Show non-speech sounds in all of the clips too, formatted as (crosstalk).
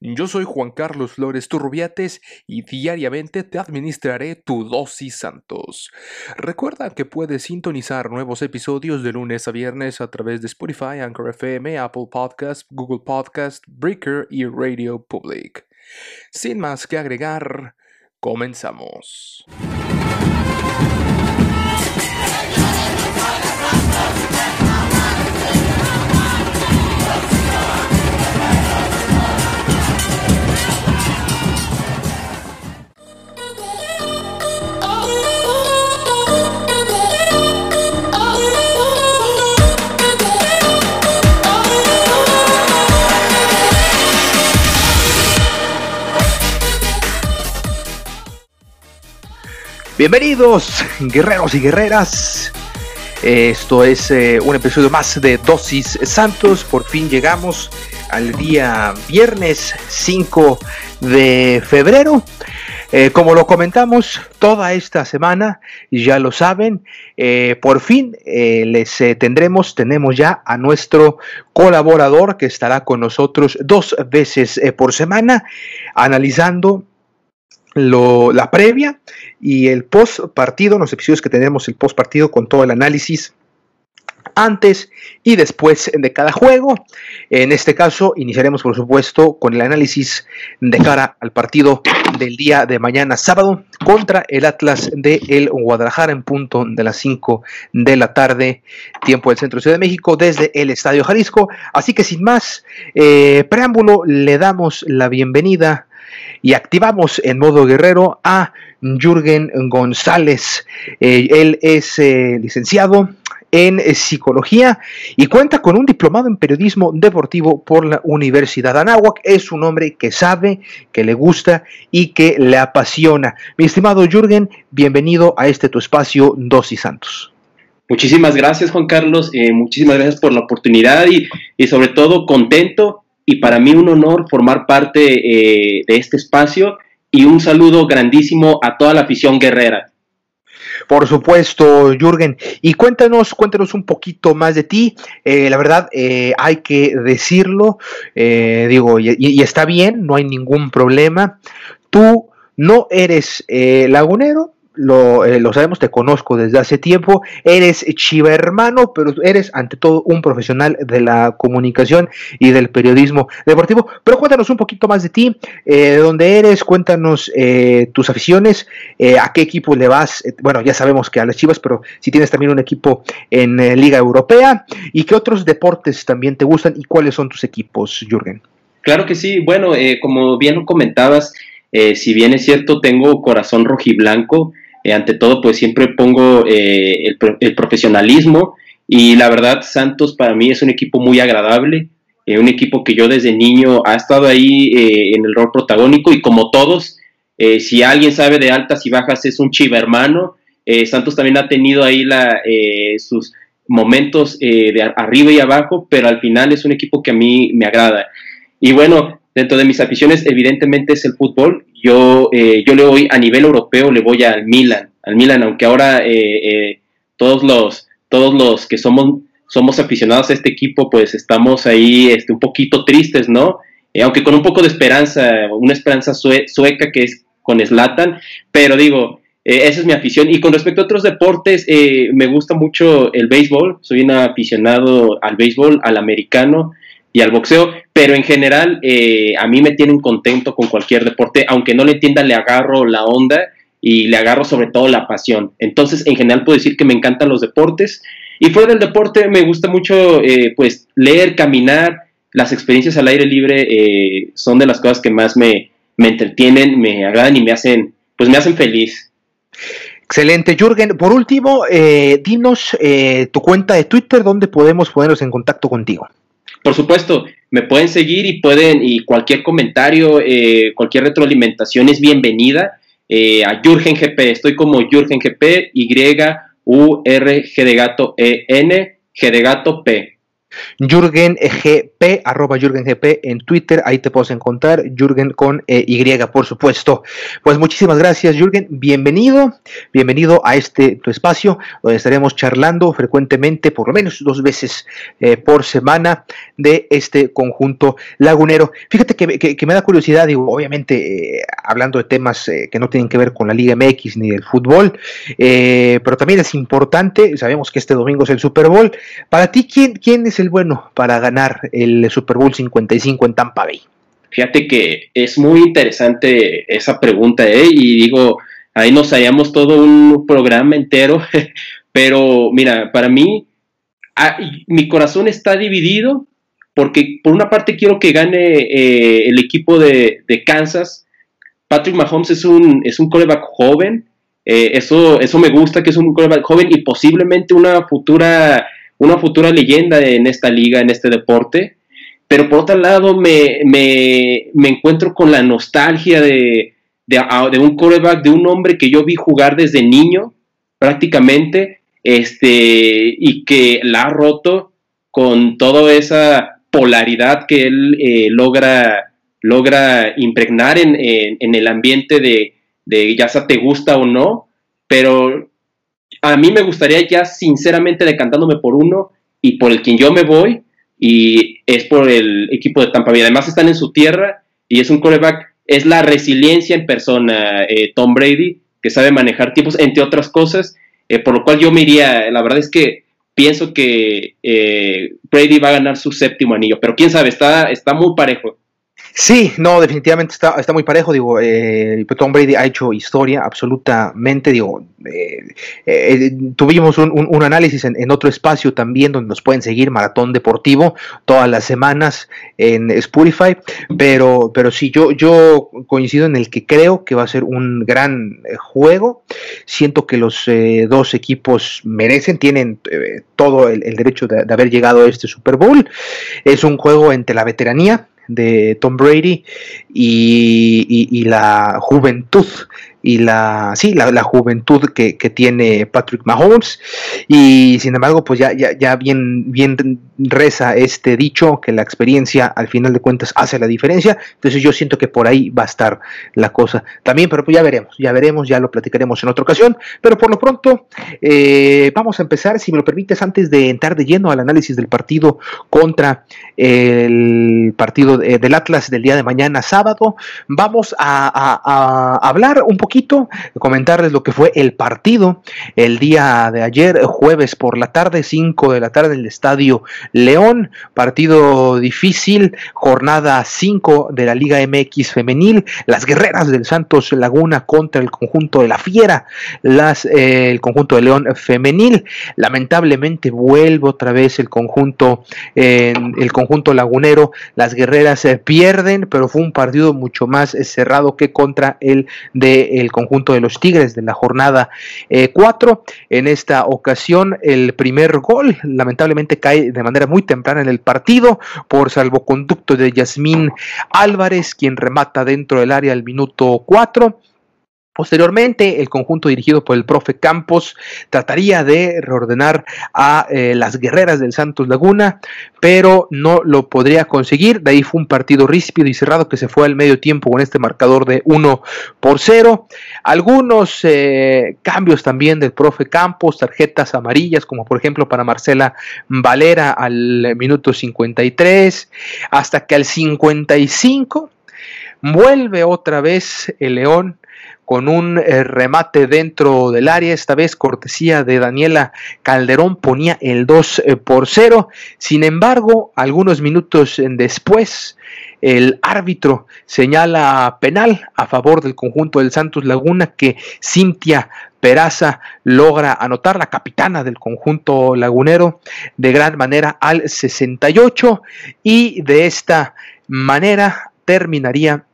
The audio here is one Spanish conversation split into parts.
Yo soy Juan Carlos Flores Turrubiates y diariamente te administraré tu dosis Santos. Recuerda que puedes sintonizar nuevos episodios de lunes a viernes a través de Spotify, Anchor FM, Apple Podcast, Google Podcast, Breaker y Radio Public. Sin más que agregar, comenzamos. Bienvenidos, guerreros y guerreras. Esto es eh, un episodio más de Dosis Santos. Por fin llegamos al día viernes 5 de febrero. Eh, como lo comentamos toda esta semana, ya lo saben, eh, por fin les tendremos, tenemos ya a nuestro colaborador que estará con nosotros dos veces por semana analizando la previa y el post partido, los episodios que tenemos el post partido con todo el análisis antes y después de cada juego. En este caso, iniciaremos por supuesto con el análisis de cara al partido del día de mañana sábado contra el Atlas de el Guadalajara en punto de las 5 de la tarde, tiempo del Centro Ciudad de México, desde el Estadio Jalisco. Así que sin más eh, preámbulo, le damos la bienvenida y activamos en modo guerrero a Jürgen González. Eh, él es eh, licenciado en psicología y cuenta con un diplomado en periodismo deportivo por la Universidad de Anáhuac. Es un hombre que sabe, que le gusta y que le apasiona. Mi estimado Jürgen, bienvenido a este tu espacio Dosis Santos. Muchísimas gracias Juan Carlos, eh, muchísimas gracias por la oportunidad y, y sobre todo contento y para mí un honor formar parte eh, de este espacio y un saludo grandísimo a toda la afición guerrera. Por supuesto, Jürgen. Y cuéntanos, cuéntanos un poquito más de ti. Eh, la verdad, eh, hay que decirlo, digo, y, está bien, no hay ningún problema. Tú no eres lagunero, eh, lo, sabemos, te conozco desde hace tiempo, eres chiva hermano, pero eres ante todo un profesional de la comunicación y del periodismo deportivo. Pero cuéntanos un poquito más de ti, eh, de dónde eres, cuéntanos eh, tus aficiones, a qué equipo le vas, bueno, ya sabemos que a las chivas, pero si tienes también un equipo en Liga Europea, y qué otros deportes también te gustan y cuáles son tus equipos, Jürgen. Claro que sí, bueno, como bien lo comentabas, si bien es cierto, tengo corazón rojiblanco, eh, ante todo, pues siempre pongo eh, el, profesionalismo y la verdad, Santos para mí es un equipo muy agradable, eh, un equipo que yo desde niño ha estado ahí en el rol protagónico y como todos, si alguien sabe de altas y bajas es un chiva hermano. Santos también ha tenido ahí la, sus momentos de arriba y abajo, pero al final es un equipo que a mí me agrada. Y bueno, dentro de mis aficiones evidentemente es el fútbol yo, eh, yo le voy a nivel europeo, le voy al Milan, al Milan, aunque ahora eh, eh, todos los, todos los que somos, somos aficionados a este equipo, pues estamos ahí este, un poquito tristes, ¿no? aunque con un poco de esperanza, una esperanza sueca que es con Slatan, pero digo, esa es mi afición. Y con respecto a otros deportes, me gusta mucho el béisbol, soy un aficionado al béisbol, al americano, y al boxeo, pero en general eh, a mí me tienen contento con cualquier deporte, aunque no le entienda, le agarro la onda y le agarro sobre todo la pasión. Entonces, en general puedo decir que me encantan los deportes y fuera del deporte me gusta mucho eh, pues leer, caminar, las experiencias al aire libre eh, son de las cosas que más me, me entretienen, me agradan y me hacen, pues me hacen feliz. Excelente, Jürgen. Por último, dinos tu cuenta de Twitter donde podemos ponernos en contacto contigo. Por supuesto, me pueden seguir y pueden, y cualquier comentario, eh, cualquier retroalimentación es bienvenida eh, a Jurgen GP. Estoy como Jurgen GP, Y, U, R, G de gato, E, N, G de gato, P. Jürgen GP, arroba Jürgen GP en Twitter, ahí te puedes encontrar, Jürgen con eh, Y, por supuesto. Pues muchísimas gracias, Jürgen, bienvenido, bienvenido a este tu espacio, donde estaremos charlando frecuentemente, por lo menos dos veces eh, por semana, de este conjunto lagunero. Fíjate que, me da curiosidad, digo, obviamente, eh, hablando de temas que no tienen que ver con la Liga MX ni del fútbol, pero también es importante, sabemos que este domingo es el Super Bowl, para ti, ¿quién, quién es el bueno para ganar el Super Bowl 55 en Tampa Bay? Fíjate que es muy interesante esa pregunta, ¿eh? Y digo, ahí nos hallamos todo un programa entero, (laughs) pero mira, para mí, ah, mi corazón está dividido porque por una parte quiero que gane eh, el equipo de, Kansas. Patrick Mahomes es un, es un coreback joven, eh, eso, eso me gusta, que es un coreback joven y posiblemente una futura una futura leyenda en esta liga, en este deporte. Pero por otro lado, me, encuentro con la nostalgia de, de, un coreback, de un hombre que yo vi jugar desde niño, prácticamente, este, y que la ha roto con toda esa polaridad que él eh, logra, logra impregnar en, en, el ambiente de, de ya sea te gusta o no, pero a mí me gustaría ya sinceramente decantándome por uno y por el quien yo me voy y es por el equipo de Tampa Bay. Además están en su tierra y es un coreback, es la resiliencia en persona, eh, Tom Brady, que sabe manejar tiempos, entre otras cosas, eh, por lo cual yo me iría, la verdad es que pienso que eh, Brady va a ganar su séptimo anillo, pero quién sabe, está, está muy parejo. Sí, no, definitivamente está, está muy parejo. Digo, eh, Tom Brady ha hecho historia absolutamente. Digo, eh, eh, tuvimos un, análisis en, otro espacio también donde nos pueden seguir Maratón Deportivo todas las semanas en Spotify. Pero, pero sí, yo, yo coincido en el que creo que va a ser un gran juego. Siento que los dos equipos merecen, tienen todo el, derecho de haber llegado a este Super Bowl. Es un juego entre la veteranía de Tom Brady y, la juventud y la, sí, la, juventud que, tiene Patrick Mahomes. Y sin embargo, pues ya, ya, ya bien, bien reza este dicho que la experiencia al final de cuentas hace la diferencia. Entonces yo siento que por ahí va a estar la cosa también, pero pues ya veremos, ya veremos, ya lo platicaremos en otra ocasión. Pero por lo pronto, eh, vamos a empezar, si me lo permites, antes de entrar de lleno al análisis del partido contra el partido del Atlas del día de mañana sábado, vamos a hablar un poquito comentarles lo que fue el partido el día de ayer, jueves por la tarde, 5 de la tarde en el Estadio León, partido difícil, jornada 5 de la Liga MX femenil, las guerreras del Santos Laguna contra el conjunto de la Fiera, las, eh, el conjunto de León femenil, lamentablemente vuelve otra vez el conjunto, el conjunto lagunero, las guerreras se pierden, pero fue un partido mucho más cerrado que contra el de el conjunto de los Tigres de la jornada 4. Eh, en esta ocasión, el primer gol lamentablemente cae de manera muy temprana en el partido por salvoconducto de Yasmín Álvarez, quien remata dentro del área al minuto 4. Posteriormente, el conjunto dirigido por el profe Campos trataría de reordenar a eh, las guerreras del Santos Laguna, pero no lo podría conseguir. De ahí fue un partido ríspido y cerrado que se fue al medio tiempo con este marcador de 1 por 0. Algunos eh, cambios también del profe Campos, tarjetas amarillas, como por ejemplo para Marcela Valera al minuto 53, hasta que al 55 vuelve otra vez el León con un eh, remate dentro del área, esta vez cortesía de Daniela Calderón, ponía el 2 eh, por 0. Sin embargo, algunos minutos después, el árbitro señala penal a favor del conjunto del Santos Laguna que Cintia Peraza logra anotar la capitana del conjunto lagunero de gran manera al 68 y de esta manera terminaría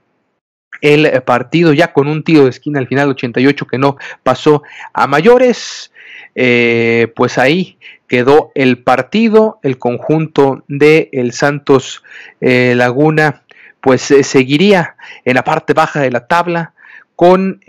el partido ya con un tiro de esquina al final 88 que no pasó a mayores. Eh, pues ahí quedó el partido, el conjunto de el Santos eh, Laguna pues eh, seguiría en la parte baja de la tabla con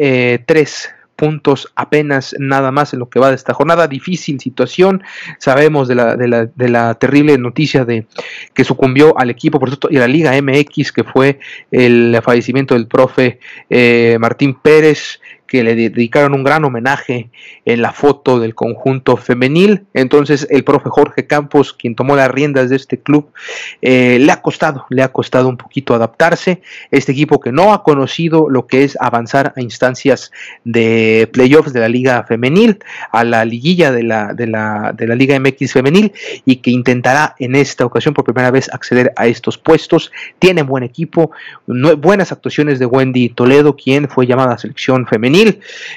tres puntos apenas nada más en lo que va de esta jornada. Difícil situación. Sabemos de la, de la, de la terrible noticia de que sucumbió al equipo, por cierto, y a la Liga MX, que fue el fallecimiento del profe eh, Martín Pérez que le dedicaron un gran homenaje en la foto del conjunto femenil. Entonces el profe Jorge Campos, quien tomó las riendas de este club, eh, le ha costado, le ha costado un poquito adaptarse. Este equipo que no ha conocido lo que es avanzar a instancias de playoffs de la liga femenil, a la liguilla de la, de la, de la Liga MX femenil y que intentará en esta ocasión por primera vez acceder a estos puestos. Tiene buen equipo, buenas actuaciones de Wendy Toledo, quien fue llamada a selección femenil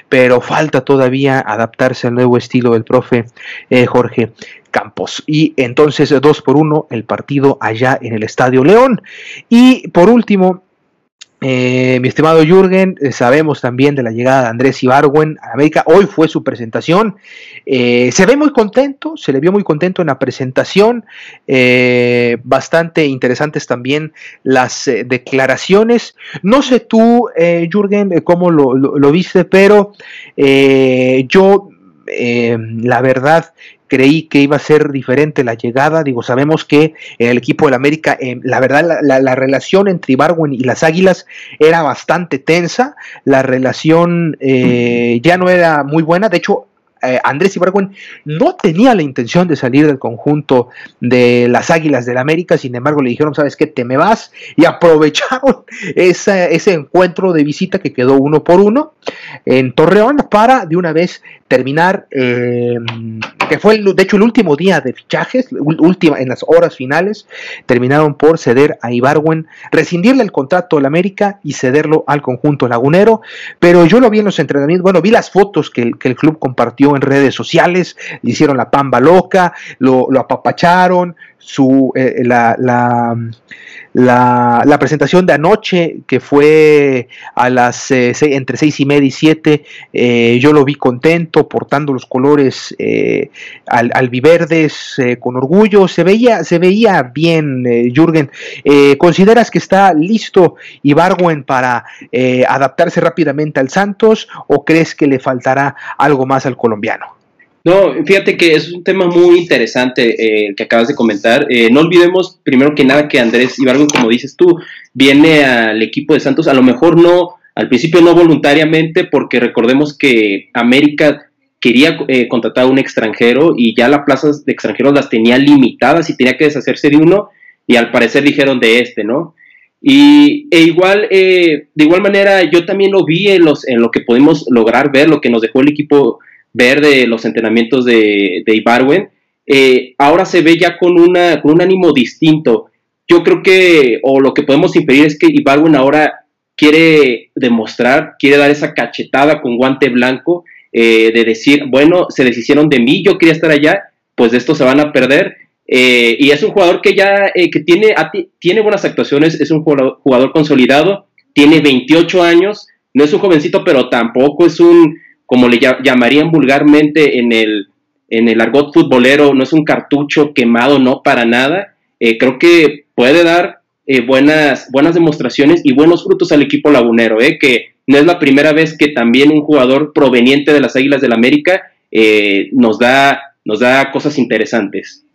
pero falta todavía adaptarse al nuevo estilo del profe eh, Jorge Campos. Y entonces, dos por uno, el partido allá en el Estadio León. Y por último, eh, mi estimado Jürgen, eh, sabemos también de la llegada de Andrés Ibargüen a América. Hoy fue su presentación. Eh, se ve muy contento, se le vio muy contento en la presentación. bastante interesantes también las declaraciones. No sé tú, Jürgen, cómo lo viste, pero yo, la verdad, creí que iba a ser diferente la llegada. Digo, sabemos que en el equipo del América, eh, la verdad, la, relación entre Ibarwen y las Águilas era bastante tensa. La relación eh, ya no era muy buena. De hecho, eh, Andrés Ibargüen no tenía la intención de salir del conjunto de las Águilas del América, sin embargo le dijeron, sabes qué, te me vas, y (laughs) aprovecharon ese encuentro de visita que quedó uno por uno en Torreón para de una vez terminar, eh, que fue de hecho el último día de fichajes, última, en las horas finales, terminaron por ceder a Ibarwen, rescindirle el contrato al América y cederlo al conjunto lagunero, pero yo lo vi en los entrenamientos, bueno, vi las fotos que el, club compartió en redes sociales, le hicieron la pamba loca, lo, lo apapacharon, su, eh, la, la, la, presentación de anoche, que fue a las eh, entre seis y media y siete, eh, yo lo vi contento, portando los colores al, albiverdes con orgullo, se veía, se veía bien, Jürgen. ¿Consideras que está listo Ibargüen para adaptarse rápidamente al Santos o crees que le faltará algo más al colombiano? No, fíjate que es un tema muy interesante eh, que acabas de comentar. Eh, no olvidemos, primero que nada, que Andrés Ibargüen, como dices tú, viene al equipo de Santos, a lo mejor no, al principio no voluntariamente, porque recordemos que América quería eh, contratar a un extranjero y ya las plazas de extranjeros las tenía limitadas y tenía que deshacerse de uno, y al parecer dijeron de este, ¿no? Y e igual, de igual manera, yo también lo vi en, los, en lo que pudimos lograr ver, lo que nos dejó el equipo ver de los entrenamientos de, de Ibarwen, eh, ahora se ve ya con, una, con un ánimo distinto. Yo creo que, o lo que podemos inferir es que Ibarwen ahora quiere demostrar, quiere dar esa cachetada con guante blanco, eh, de decir, bueno, se deshicieron de mí, yo quería estar allá, pues de esto se van a perder. Eh, y es un jugador que ya que tiene, tiene buenas actuaciones, es un jugador, jugador consolidado, tiene 28 años, no es un jovencito, pero tampoco es un, como le llamarían vulgarmente en el, en el argot futbolero, no es un cartucho quemado, no para nada. Eh, creo que puede dar eh, buenas, buenas demostraciones y buenos frutos al equipo lagunero, eh, que no es la primera vez que también un jugador proveniente de las Águilas del la América nos, da, nos da cosas interesantes.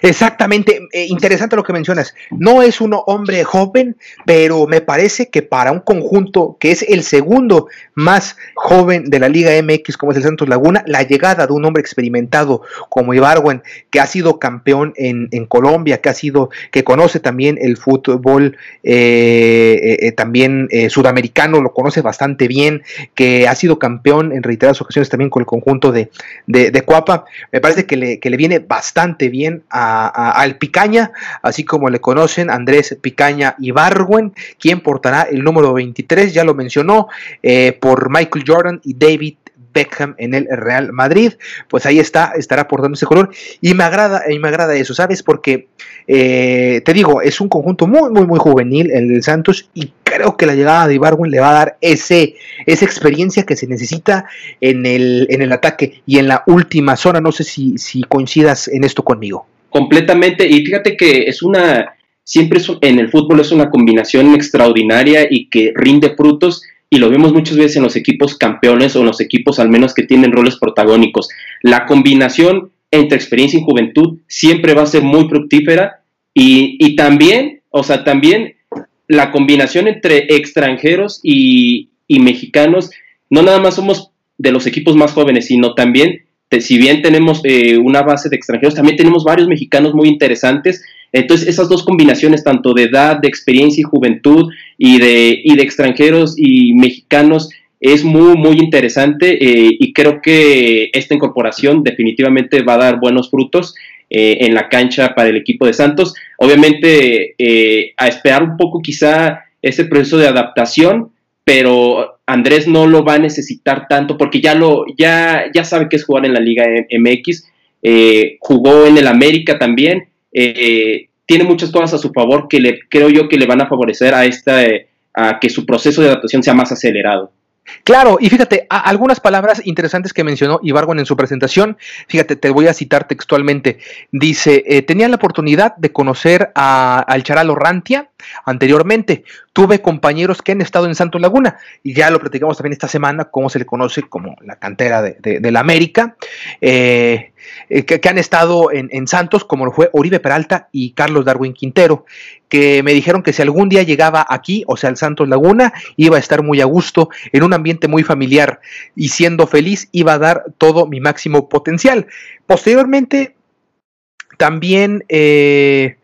Exactamente, eh, interesante lo que mencionas. No es un hombre joven, pero me parece que para un conjunto que es el segundo más joven de la Liga MX, como es el Santos Laguna, la llegada de un hombre experimentado como Ibarwen, que ha sido campeón en, Colombia, que ha sido, que conoce también el fútbol eh, eh, también sudamericano, lo conoce bastante bien, que ha sido campeón en reiteradas ocasiones también con el conjunto de, de, Cuapa, me parece que le viene bastante bien al Picaña, así como le conocen Andrés Picaña Ibargüen, quien portará el número 23, ya lo mencionó, eh, por Michael Jordan y David Beckham en el Real Madrid, pues ahí está, estará portando ese color y me agrada, y me agrada eso, ¿sabes? Porque eh, te digo, es un conjunto muy, muy, muy juvenil el del Santos y creo que la llegada de Ibarwen le va a dar ese, esa experiencia que se necesita en el, en el ataque y en la última zona. No sé si coincidas en esto conmigo completamente. Y fíjate que es una, siempre en el fútbol es una combinación extraordinaria y que rinde frutos. y lo vemos muchas veces en los equipos campeones o en los equipos al menos que tienen roles protagónicos. La combinación entre experiencia y juventud siempre va a ser muy fructífera y, y también, o sea, también la combinación entre extranjeros y, y mexicanos, no nada más somos de los equipos más jóvenes, sino también, si bien tenemos eh, una base de extranjeros, también tenemos varios mexicanos muy interesantes. Entonces, esas dos combinaciones, tanto de edad, de experiencia y juventud, y de, y de extranjeros y mexicanos, es muy, muy interesante eh, y creo que esta incorporación definitivamente va a dar buenos frutos eh, en la cancha para el equipo de Santos. Obviamente, a esperar un poco quizá ese proceso de adaptación, pero Andrés no lo va a necesitar tanto porque ya lo ya ya sabe que es jugar en la Liga MX, eh, jugó en el América también, eh, tiene muchas cosas a su favor que le creo yo que le van a favorecer a esta a que su proceso de adaptación sea más acelerado. Claro, y fíjate, algunas palabras interesantes que mencionó Ibargüen en su presentación, fíjate, te voy a citar textualmente, dice, eh, tenía la oportunidad de conocer a, al Charal Rantia anteriormente, tuve compañeros que han estado en Santo Laguna, y ya lo platicamos también esta semana, cómo se le conoce como la cantera de, la América, eh, eh, que, han estado en, en, Santos, como lo fue Oribe Peralta y Carlos Darwin Quintero, que me dijeron que si algún día llegaba aquí, o sea, al Santos Laguna, iba a estar muy a gusto, en un ambiente muy familiar, y siendo feliz, iba a dar todo mi máximo potencial. Posteriormente, también... Eh,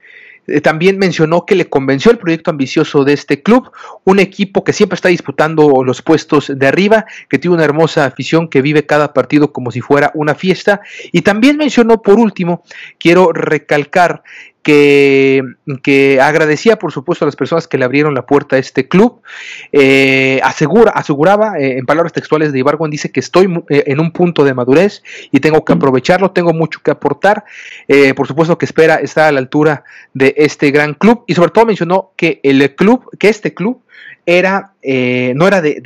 también mencionó que le convenció el proyecto ambicioso de este club, un equipo que siempre está disputando los puestos de arriba, que tiene una hermosa afición que vive cada partido como si fuera una fiesta. Y también mencionó, por último, quiero recalcar que, agradecía, por supuesto, a las personas que le abrieron la puerta a este club. Eh, asegura, aseguraba, eh, en palabras textuales de Ibargüen, dice que estoy eh, en un punto de madurez y tengo que aprovecharlo, tengo mucho que aportar. por supuesto que espera estar a la altura de este gran club y sobre todo mencionó que el club, que este club era, no era de,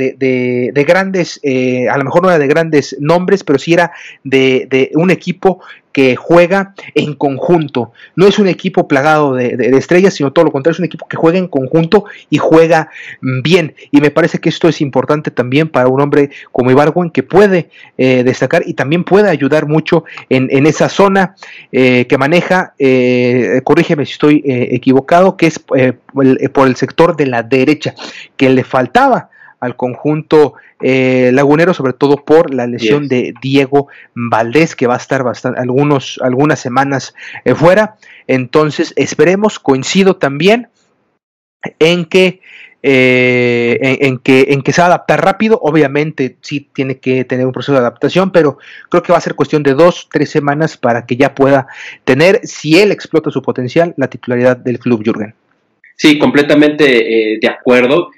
de, grandes, a lo mejor no era de grandes nombres, pero sí era de, un equipo que juega en conjunto. No es un equipo plagado de, estrellas, sino todo lo contrario, es un equipo que juega en conjunto y juega bien. Y me parece que esto es importante también para un hombre como Ibargüen que puede eh, destacar y también puede ayudar mucho en, esa zona eh, que maneja, eh, corrígeme si estoy equivocado, que es por el sector de la derecha, que le faltaba al conjunto eh, lagunero, sobre todo por la lesión de Diego Valdés, que va a estar bastante, algunos, algunas semanas eh, fuera. Entonces, esperemos, coincido también en que, eh, en, que, en que se va a adaptar rápido. Obviamente, sí tiene que tener un proceso de adaptación, pero creo que va a ser cuestión de dos, tres semanas para que ya pueda tener, si él explota su potencial, la titularidad del club Jürgen. Sí, completamente de acuerdo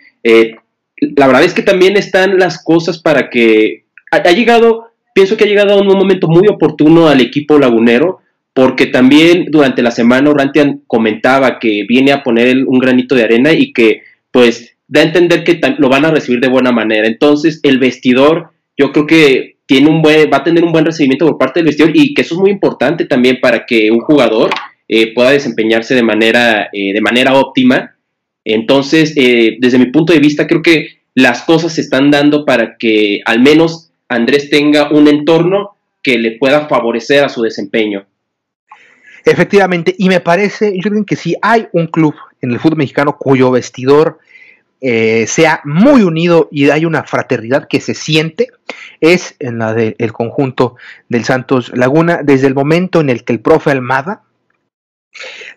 la verdad es que también están las cosas para que ha, llegado, pienso que ha llegado en un momento muy oportuno al equipo lagunero, porque también durante la semana Orantian comentaba que viene a poner un granito de arena y que pues da a entender que lo van a recibir de buena manera. Entonces el vestidor yo creo que tiene un buen, va a tener un buen recibimiento por parte del vestidor y que eso es muy importante también para que un jugador eh, pueda desempeñarse de manera, eh, de manera óptima entonces, eh, desde mi punto de vista, creo que las cosas se están dando para que al menos Andrés tenga un entorno que le pueda favorecer a su desempeño. Efectivamente, y me parece, yo creo que si hay un club en el fútbol mexicano cuyo vestidor eh, sea muy unido y hay una fraternidad que se siente, es en la del conjunto del Santos Laguna, desde el momento en el que el profe Almada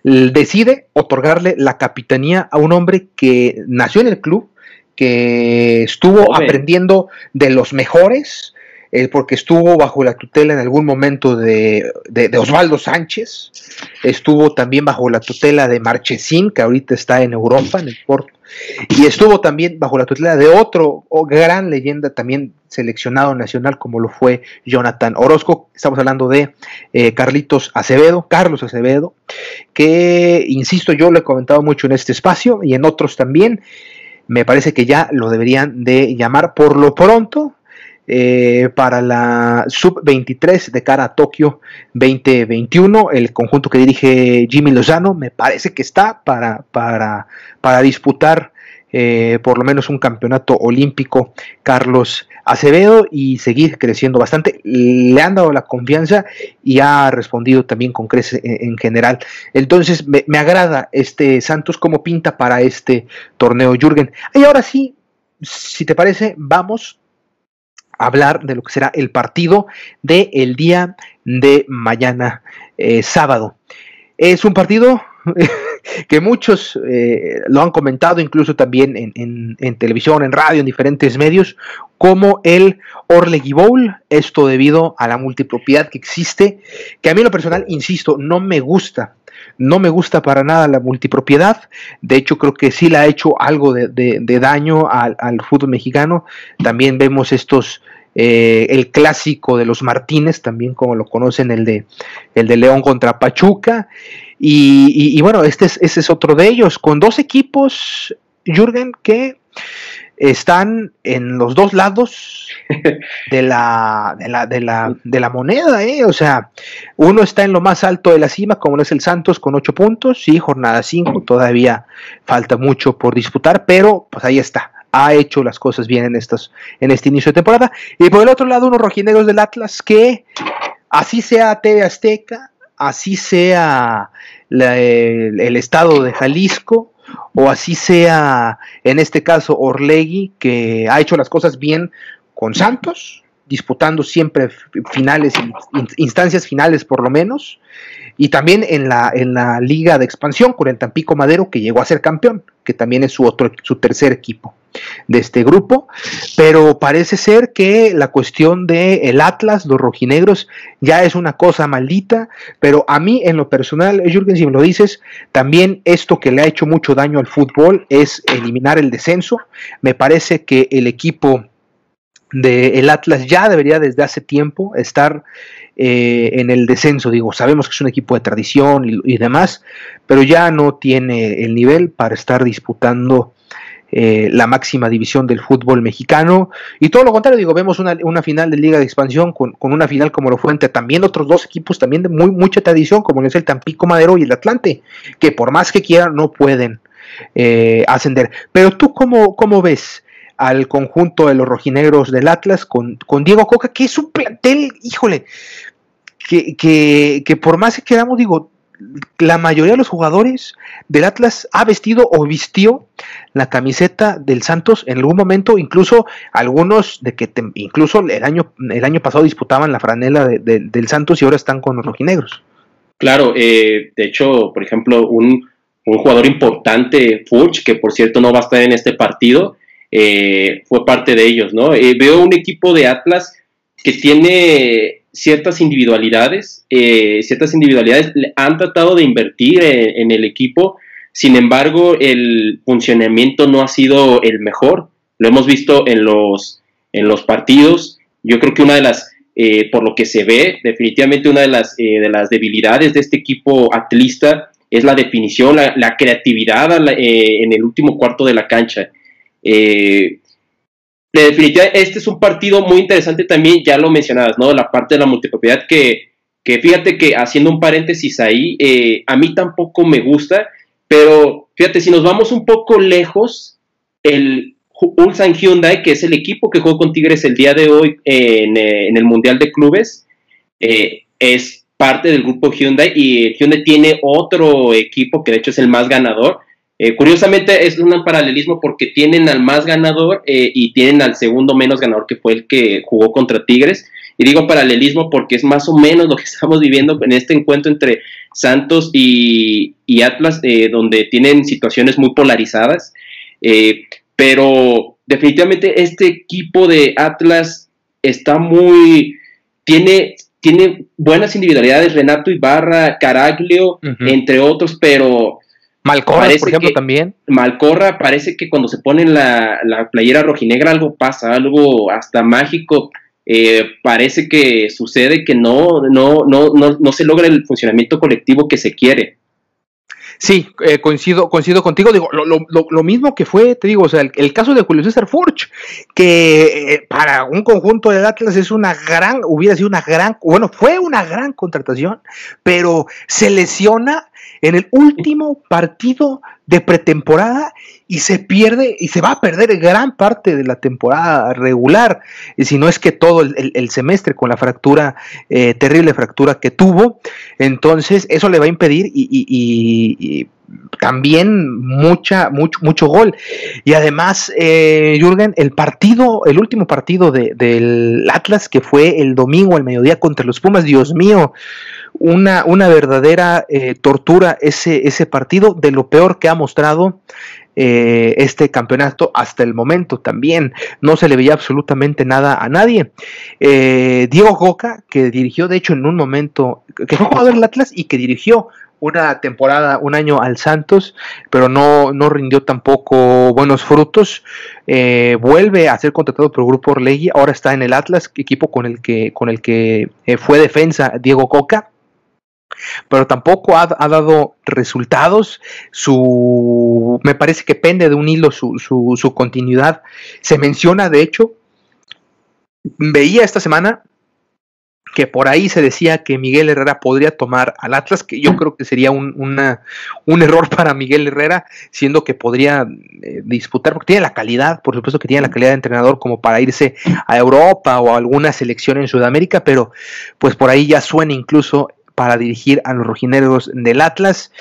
decide otorgarle la capitanía a un hombre que nació en el club, que estuvo aprendiendo de los mejores, eh, porque estuvo bajo la tutela en algún momento de, Osvaldo Sánchez, estuvo también bajo la tutela de Marchesín, que ahorita está en Europa, en el Porto, y estuvo también bajo la tutela de otro gran leyenda también seleccionado nacional como lo fue Jonathan Orozco. Estamos hablando de eh, Carlitos Acevedo, Carlos Acevedo, que, insisto, yo lo he comentado mucho en este espacio y en otros también. Me parece que ya lo deberían de llamar por lo pronto eh, para la sub-23 de cara a Tokio 2021. El conjunto que dirige Jimmy Lozano me parece que está para, para, para disputar eh, por lo menos un campeonato olímpico Carlos Acevedo y seguir creciendo bastante. Le han dado la confianza y ha respondido también con crece en, general. Entonces me, agrada este Santos como pinta para este torneo Jürgen. Y ahora sí, si te parece, vamos hablar de lo que será el partido del el día de mañana, eh, sábado. Es un partido (laughs) que muchos eh, lo han comentado, incluso también en, televisión, en radio, en diferentes medios, como el Orlegui Bowl, esto debido a la multipropiedad que existe, que a mí en lo personal, insisto, no me gusta. No me gusta para nada la multipropiedad. De hecho, creo que sí le ha hecho algo de, daño al, al, fútbol mexicano. También vemos estos eh, el clásico de los Martínez, también como lo conocen, el de, el de León contra Pachuca. Y, bueno, este es, ese es otro de ellos, con dos equipos, Jürgen, que están en los dos lados (laughs) de la, de la, de la, de la moneda, ¿eh? o sea, uno está en lo más alto de la cima, como es el Santos, con ocho puntos, sí, jornada cinco, todavía falta mucho por disputar, pero pues ahí está, ha hecho las cosas bien en, estos, en este inicio de temporada. Y por el otro lado, unos rojinegros del Atlas que, así sea TV Azteca, así sea el, estado de Jalisco, o así sea, en este caso, Orlegui, que ha hecho las cosas bien con Santos, disputando siempre finales, instancias finales por lo menos, y también en la, en la liga de expansión con el Tampico Madero, que llegó a ser campeón, que también es su otro, su tercer equipo de este grupo, pero parece ser que la cuestión de el Atlas, los rojinegros, ya es una cosa maldita, pero a mí en lo personal, Jürgen, si me lo dices, también esto que le ha hecho mucho daño al fútbol es eliminar el descenso. Me parece que el equipo de el Atlas ya debería desde hace tiempo estar eh, en el descenso. Digo, sabemos que es un equipo de tradición y, demás, pero ya no tiene el nivel para estar disputando eh, la máxima división del fútbol mexicano. Y todo lo contrario, digo, vemos una, final de Liga de Expansión con, una final como lo fue entre también otros dos equipos también de muy, mucha tradición, como es el Tampico Madero y el Atlante, que por más que quieran no pueden eh, ascender. Pero tú, ¿cómo, cómo ves? al conjunto de los rojinegros del Atlas con, con Diego Coca, que es un plantel, híjole, que, que, que por más que queramos, digo, la mayoría de los jugadores del Atlas ha vestido o vistió la camiseta del Santos en algún momento, incluso algunos de que incluso el año, el año pasado disputaban la franela del Santos y ahora están con los rojinegros. Claro, eh, de hecho, por ejemplo, un, un, jugador importante, Furch, que por cierto no va a estar en este partido, eh, fue parte de ellos, ¿no? Eh, veo un equipo de Atlas que tiene ciertas individualidades, eh, ciertas individualidades han tratado de invertir en, el equipo, sin embargo el funcionamiento no ha sido el mejor, lo hemos visto en los, en los partidos, yo creo que una de las, por lo que se ve, definitivamente una de las, de las debilidades de este equipo atlista es la definición, la, creatividad en el último cuarto de la cancha. Eh, de definitiva, este es un partido muy interesante también, ya lo mencionabas, ¿no? La parte de la multipropiedad que, que fíjate que haciendo un paréntesis ahí, eh, a mí tampoco me gusta, pero fíjate, si nos vamos un poco lejos, el Ulsan Hyundai, que es el equipo que jugó con Tigres el día de hoy en, eh, el Mundial de Clubes, es parte del grupo Hyundai y Hyundai tiene otro equipo que de hecho es el más ganador, eh, curiosamente es un paralelismo porque tienen al más ganador eh, y tienen al segundo menos ganador que fue el que jugó contra Tigres. Y digo paralelismo porque es más o menos lo que (laughs) estamos viviendo en este encuentro entre Santos y, Atlas, eh, donde tienen situaciones muy polarizadas. pero definitivamente este equipo de Atlas está muy... tiene tiene buenas individualidades, Renato Ibarra, Caraglio, entre otros, pero Malcorra, por ejemplo, también. Malcorra parece que cuando se pone la, la playera rojinegra algo pasa, algo hasta mágico. Eh, parece que sucede que no, no, no, no, no se logra el funcionamiento colectivo que se quiere. Sí, eh, coincido, coincido contigo. Digo, lo, lo, lo, mismo que fue, te digo, o sea, el, caso de Julio César Furch, que eh, para un conjunto de Atlas es una gran, hubiera sido una gran, bueno, fue una gran contratación, pero se lesiona en el último partido de pretemporada y se pierde y se va a perder gran parte de la temporada regular, y si no es que todo el, semestre con la fractura, eh, terrible fractura que tuvo, entonces eso le va a impedir y, también mucha, mucho, mucho gol. Y además, eh, Jürgen, el partido, el último partido del Atlas, que fue el domingo al mediodía contra los Pumas, Dios mío, una, una verdadera eh, tortura ese, ese partido, de lo peor que ha mostrado eh, este campeonato hasta el momento también. No se le veía absolutamente nada a nadie. Eh, Diego Coca, que dirigió de hecho en un momento, que fue jugador del Atlas y que dirigió una temporada, un año al Santos, pero no, no rindió tampoco buenos frutos. vuelve a ser contratado por el Grupo Orlegui, ahora está en el Atlas, equipo con el que, con el que fue defensa Diego Coca pero tampoco ha, dado resultados. Su, me parece que pende de un hilo su, su, continuidad. Se menciona, de hecho, veía esta semana que por ahí se decía que Miguel Herrera podría tomar al Atlas, que yo creo que sería un, un error (laughs) para Miguel Herrera, siendo que podría eh, disputar, porque tiene la calidad, por supuesto que tiene la calidad de entrenador como para irse a Europa o a alguna selección en Sudamérica, pero pues por ahí ya suena incluso para dirigir a los rojineros del Atlas.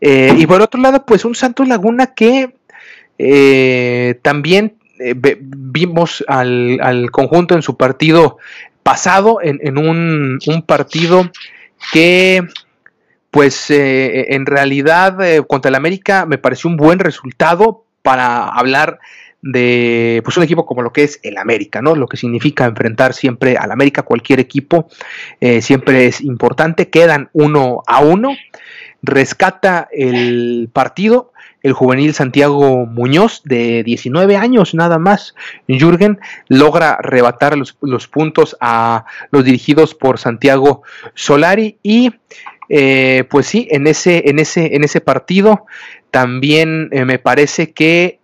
Eh, y por otro lado, pues un Santos Laguna que eh, también eh, vimos al, conjunto en su partido pasado, en, un, partido que pues en realidad contra el América me pareció un buen resultado para hablar de pues un equipo como lo que es el América, ¿no? Lo que significa enfrentar siempre al América, cualquier equipo, eh, siempre es importante. Quedan uno a uno. Rescata el partido el juvenil Santiago Muñoz, de 19 años nada más. Jürgen logra arrebatar los, puntos a los dirigidos por Santiago Solari y eh, pues sí, en ese, en ese, en ese partido también eh, me parece que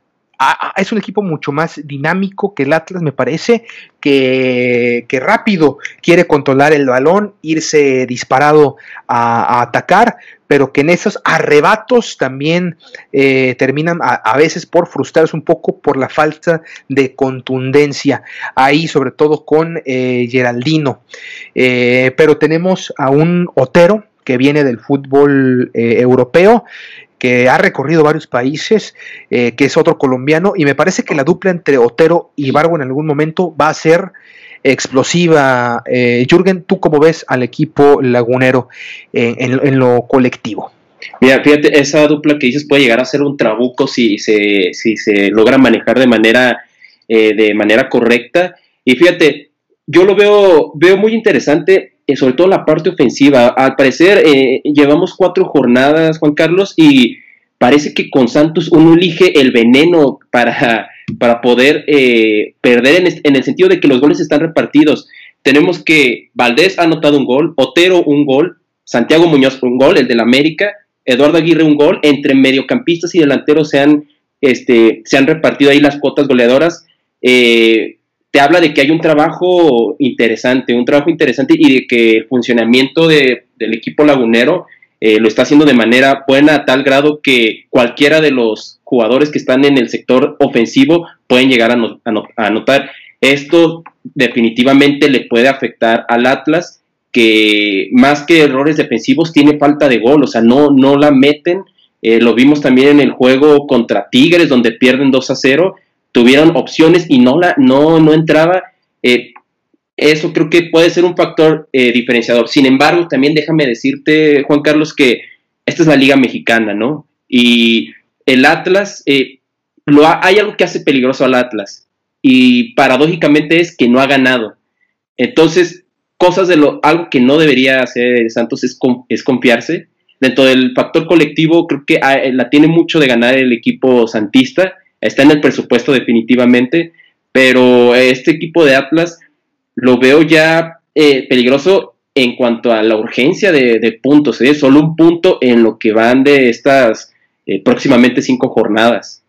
es un equipo mucho más dinámico que el Atlas, me parece, que, rápido quiere controlar el balón, irse disparado a, atacar, pero que en esos arrebatos también eh, terminan a, veces por frustrarse un poco por la falta de contundencia, ahí sobre todo con eh, Geraldino. Eh, pero tenemos a un Otero que viene del fútbol europeo que ha recorrido varios países, eh, que es otro colombiano, y me parece que la dupla entre Otero y Barbo en algún momento va a ser explosiva. Eh, Jürgen, ¿tú cómo ves al equipo lagunero en, lo colectivo? Mira, fíjate, esa dupla que dices puede llegar a ser un trabuco si se, si se logra manejar de manera, eh, de manera correcta. Y fíjate, yo lo veo, veo muy interesante eh, sobre todo la parte ofensiva. Al parecer, eh, llevamos cuatro jornadas, Juan Carlos, y parece que con Santos uno elige el veneno para, para poder eh, perder en, el sentido de que los goles están repartidos. Tenemos que Valdés ha anotado un gol, Otero un gol, Santiago Muñoz un gol, el del América, Eduardo Aguirre un gol, entre mediocampistas y delanteros se han, este, se han repartido ahí las cuotas goleadoras. Eh, te habla de que hay un trabajo interesante, un trabajo interesante y de que el funcionamiento del equipo lagunero eh, lo está haciendo de manera buena a tal grado que cualquiera de los jugadores que están en el sector ofensivo pueden llegar a, anotar. Esto definitivamente le puede afectar al Atlas, que más que errores defensivos tiene falta de gol, o sea, no, no la meten. Eh, lo vimos también en el juego contra Tigres, donde pierden 2 a 0 tuvieron opciones y no, la, no, no entraba. Eh, eso creo que puede ser un factor eh, diferenciador. Sin embargo, también déjame decirte, Juan Carlos, que esta es la Liga Mexicana, ¿no? Y el Atlas, eh, lo hay algo que hace peligroso al Atlas y paradójicamente es que no ha ganado. Entonces, cosas de lo, algo que no debería hacer Santos es, es confiarse. Dentro del factor colectivo, creo que ah, la tiene mucho de ganar el equipo santista está en el presupuesto definitivamente, pero este equipo de Atlas lo veo ya eh, peligroso en cuanto a la urgencia de, puntos, ¿eh? solo un punto en lo que van de estas eh, próximamente cinco jornadas.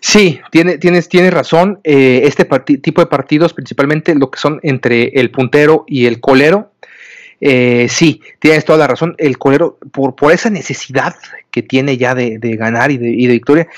Sí, tiene, tienes, tienes razón. este tipo de partidos, principalmente lo que son entre el puntero y el colero, eh, sí, tienes toda la razón. El colero, por, por esa necesidad que tiene ya de, ganar y de, victoria,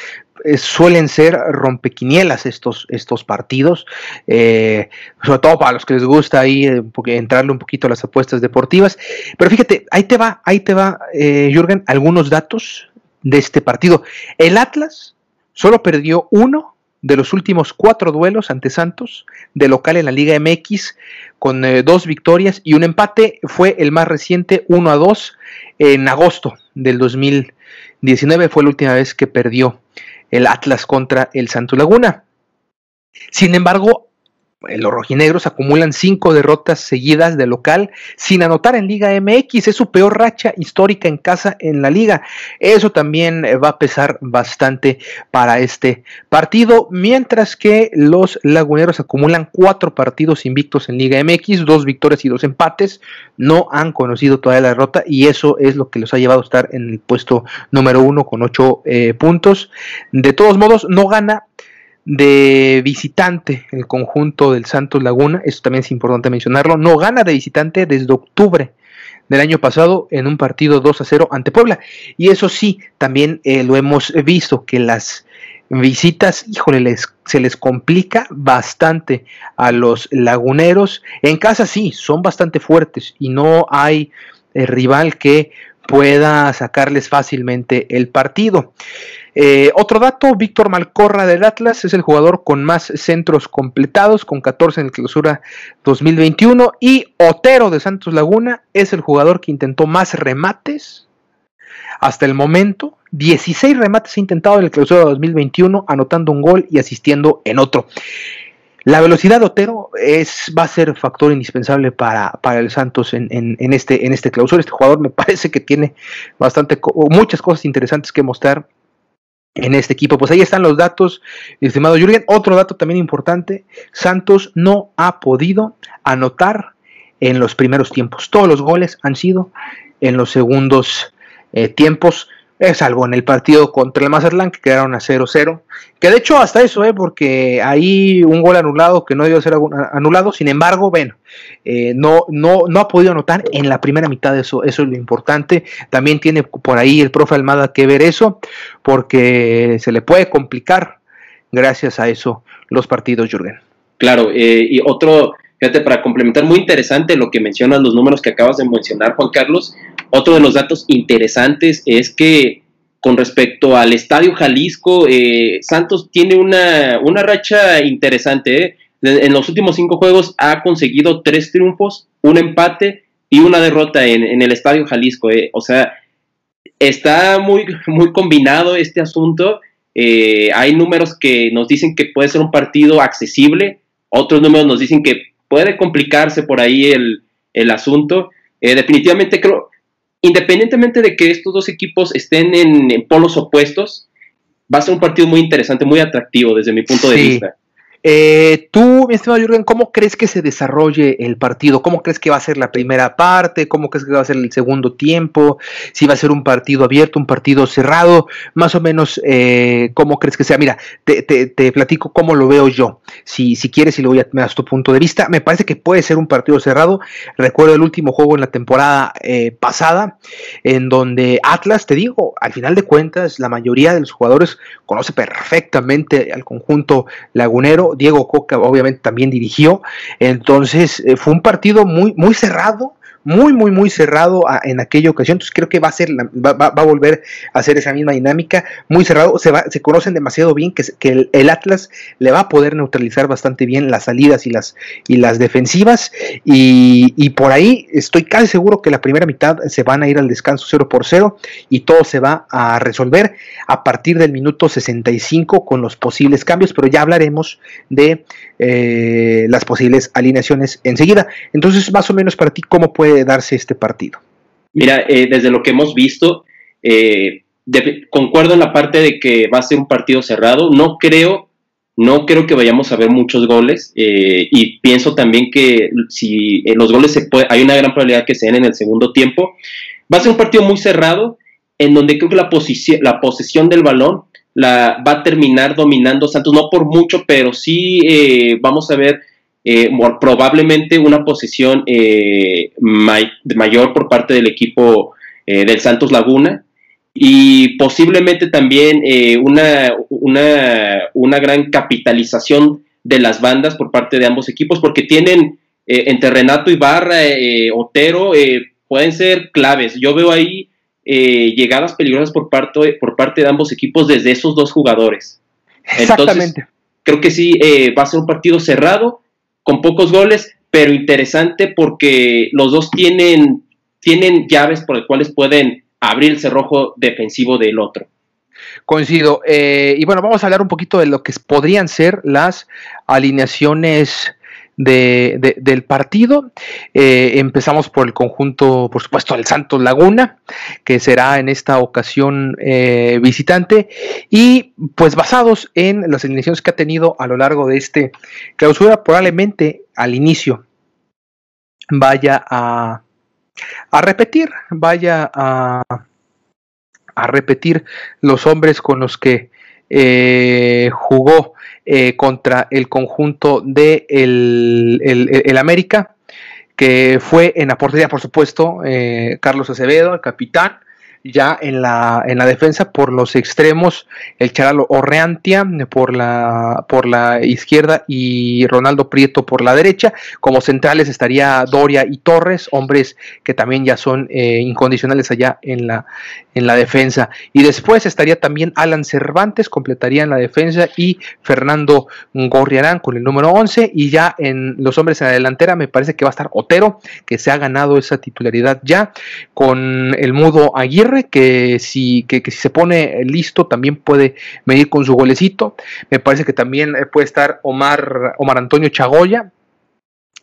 eh, suelen ser rompequinielas estos, estos partidos, eh, sobre todo para los que les gusta ahí entrarle un poquito a las apuestas deportivas. Pero fíjate, ahí te va, ahí te va, Jürgen, algunos datos de este partido. El Atlas solo perdió uno de los últimos cuatro duelos ante Santos de local en la Liga MX con eh, dos victorias y un empate. Fue el más reciente, 1 a 2, en agosto del 2019. Fue la última vez que perdió el Atlas contra el Santos Laguna. Sin embargo, los rojinegros acumulan cinco derrotas seguidas de local sin anotar en Liga MX. Es su peor racha histórica en casa en la liga. Eso también eh, va a pesar bastante para este partido. Mientras que los laguneros acumulan cuatro partidos invictos en Liga MX, dos victorias y dos empates. No han conocido todavía la derrota y eso es lo que los ha llevado a estar en el puesto número uno con ocho eh, puntos. De todos modos, no gana de visitante el conjunto del Santos Laguna, eso también es importante mencionarlo, no gana de visitante desde octubre del año pasado en un partido 2 a 0 ante Puebla. Y eso sí, también eh, lo hemos visto, que las visitas, híjole, les, se les complica bastante a los laguneros. En casa sí, son bastante fuertes y no hay eh, rival que pueda sacarles fácilmente el partido. Eh, otro dato, Víctor Malcorra del Atlas es el jugador con más centros completados, con 14 en el clausura 2021. Y Otero de Santos Laguna es el jugador que intentó más remates hasta el momento. 16 remates intentados en el clausura 2021, anotando un gol y asistiendo en otro. La velocidad de Otero es, va a ser factor indispensable para, para el Santos en, en, este, en este clausura. Este jugador me (laughs) parece que tiene bastante, muchas cosas interesantes que mostrar en este equipo. Pues ahí están los datos, estimado Jürgen. Otro dato también importante, Santos no ha podido anotar en los primeros tiempos. Todos los goles han sido en los segundos eh, tiempos. Es salvo en el partido contra el Mazatlán, que quedaron a 0-0. Que de hecho, hasta eso, ¿eh? porque hay un gol anulado que no debió ser anulado. Sin embargo, bueno, eh, no, no, no ha podido anotar en la primera mitad de eso. Eso es lo importante. También tiene por ahí el profe Almada que ver eso, porque se le puede complicar gracias a eso los partidos, Jürgen. Claro, eh, y otro, fíjate, para complementar, muy interesante lo que mencionas, los números que acabas de mencionar, Juan Carlos. Otro de los datos interesantes es que con respecto al Estadio Jalisco, eh, Santos tiene una, una racha interesante. ¿eh? En los últimos cinco juegos ha conseguido tres triunfos, un empate y una derrota en, el Estadio Jalisco. ¿eh? O sea, está muy, muy combinado este asunto. hay números que nos dicen que puede ser un partido accesible, otros números nos dicen que puede complicarse por ahí el, el asunto. definitivamente creo, independientemente de que estos dos equipos estén en, polos opuestos, va a ser un partido muy interesante, muy atractivo desde mi punto de vista. Eh, tú, mi estimado Jürgen, ¿cómo crees que se desarrolle el partido? ¿Cómo crees que va a ser la primera parte? ¿Cómo crees que va a ser el segundo tiempo? Si va a ser un partido abierto, un partido cerrado, más o menos, eh, ¿cómo crees que sea? Mira, te, platico cómo lo veo yo. Si, si quieres y luego ya me das tu punto de vista, me parece que puede ser un partido cerrado. Recuerdo el último juego en la temporada eh, pasada, en donde Atlas, te digo, al final de cuentas, la mayoría de los jugadores conoce perfectamente al conjunto lagunero Diego Coca obviamente también dirigió, entonces eh, fue un partido muy, muy cerrado, muy, muy, muy cerrado en aquella ocasión. Entonces creo que va a ser, va, a volver a hacer esa misma dinámica, muy cerrado. Se, va, se conocen demasiado bien que, que el, Atlas le va a poder neutralizar bastante bien las salidas y las, y las defensivas. Y, y, por ahí estoy casi seguro que la primera mitad se van a ir al descanso 0 por 0 y todo se va a resolver a partir del minuto 65 con los posibles cambios, pero ya hablaremos de eh, las posibles alineaciones enseguida. Entonces, más o menos para ti, ¿cómo puede darse este partido? Mira, eh, desde lo que hemos visto, eh, concuerdo en la parte de que va a ser un partido cerrado. No creo, no creo que vayamos a ver muchos goles eh, y pienso también que si los goles se puede, hay una gran probabilidad que se den en el segundo tiempo. Va a ser un partido muy cerrado en donde creo que la, la posesión del balón la va a terminar dominando Santos, no por mucho, pero sí vamos a ver eh, probablemente una posesión eh, mayor por parte del equipo del Santos Laguna y posiblemente también una, una, una, gran capitalización de las bandas por parte de ambos equipos, porque tienen entre Renato Ibarra, Otero, pueden ser claves. Yo veo ahí llegadas peligrosas por parte, por parte de ambos equipos desde esos dos jugadores. Exactamente. creo que sí, va a ser un partido cerrado con pocos goles, pero interesante porque los dos tienen, tienen llaves por las cuales pueden abrir el cerrojo defensivo del otro. Coincido. Eh, y bueno, vamos a hablar un poquito de lo que podrían ser las alineaciones de, del partido. Eh, empezamos por el conjunto, por supuesto, el Santos Laguna, que será en esta ocasión eh, visitante. Y pues basados en las alineaciones que ha tenido a lo largo de este clausura, probablemente al inicio vaya a, a repetir, vaya a, a repetir los hombres con los que eh, jugó eh, contra el conjunto de el, América, que fue en la portería, por supuesto, eh, Carlos Acevedo, el capitán, ya en la, en la defensa por los extremos, el Charalo Orreantia por la, por la izquierda y Ronaldo Prieto por la derecha. Como centrales estaría Doria y Torres, hombres que también ya son eh, incondicionales allá en la, en la defensa. Y después estaría también Alan Cervantes, completaría en la defensa, y Fernando Gorriarán con el número 11. Y ya en los hombres en la delantera me parece que va a estar Otero, que se ha ganado esa titularidad ya, con el mudo Aguirre que si, que, si se pone listo también puede medir con su golecito. Me parece que también puede estar Omar, Omar Antonio Chagoya,